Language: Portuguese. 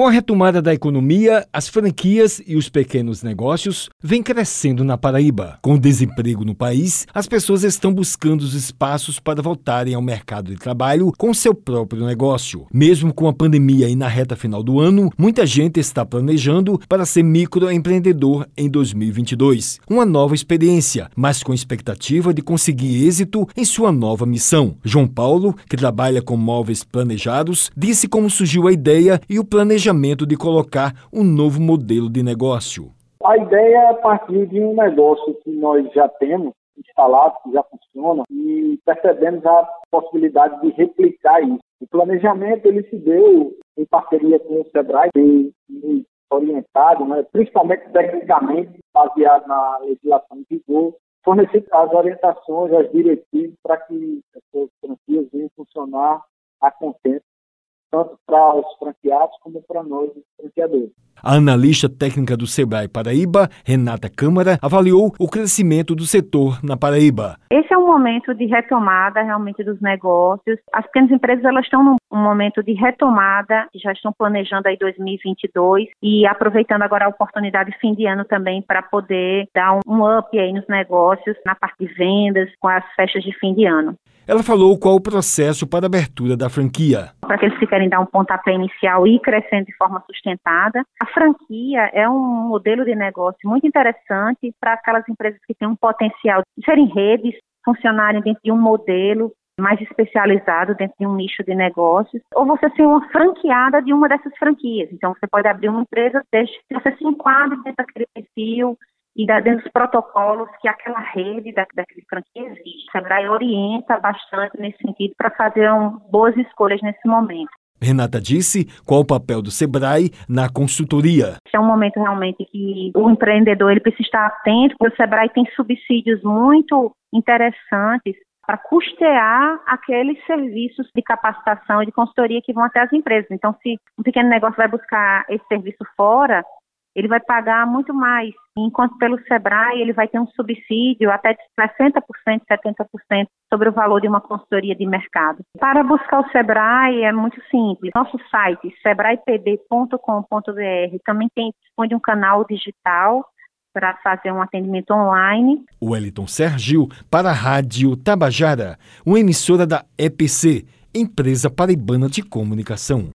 Com a retomada da economia, as franquias e os pequenos negócios vêm crescendo na Paraíba. Com o desemprego no país, as pessoas estão buscando os espaços para voltarem ao mercado de trabalho com seu próprio negócio. Mesmo com a pandemia e na reta final do ano, muita gente está planejando para ser microempreendedor em 2022. Uma nova experiência, mas com expectativa de conseguir êxito em sua nova missão. João Paulo, que trabalha com móveis planejados, disse como surgiu a ideia e o planejamento planejamento de colocar um novo modelo de negócio? A ideia é partir de um negócio que nós já temos instalado, que já funciona, e percebemos a possibilidade de replicar isso. O planejamento ele se deu em parceria com o Sebrae, e, orientado, né, principalmente tecnicamente, baseado na legislação em vigor, fornecer as orientações, as diretrizes para que as franquias venham funcionar a contento tanto para os franqueados como para nós, os franqueadores. A analista técnica do Sebrae Paraíba, Renata Câmara, avaliou o crescimento do setor na Paraíba. Esse é um momento de retomada realmente dos negócios. As pequenas empresas elas estão num momento de retomada, já estão planejando aí 2022 e aproveitando agora a oportunidade de fim de ano também para poder dar um up aí nos negócios, na parte de vendas, com as festas de fim de ano. Ela falou qual o processo para a abertura da franquia. Para aqueles que querem dar um pontapé inicial e crescendo de forma sustentada, a franquia é um modelo de negócio muito interessante para aquelas empresas que têm um potencial de serem redes, funcionarem dentro de um modelo mais especializado dentro de um nicho de negócios, ou você ser uma franqueada de uma dessas franquias. Então, você pode abrir uma empresa desde você se enquadre dentro daquele perfil, e dentro dos protocolos que aquela rede da, daquele franquia existe. O Sebrae orienta bastante nesse sentido para fazer um, boas escolhas nesse momento. Renata disse qual o papel do Sebrae na consultoria. É um momento realmente que o empreendedor ele precisa estar atento, porque o Sebrae tem subsídios muito interessantes para custear aqueles serviços de capacitação e de consultoria que vão até as empresas. Então, se um pequeno negócio vai buscar esse serviço fora, ele vai pagar muito mais, enquanto pelo Sebrae ele vai ter um subsídio até de 60%, 70% sobre o valor de uma consultoria de mercado. Para buscar o Sebrae é muito simples. Nosso site, sebraepb.com.br, também tem dispõe um canal digital para fazer um atendimento online. Wellington Sergio para a Rádio Tabajara, uma emissora da EPC, Empresa Paraibana de Comunicação.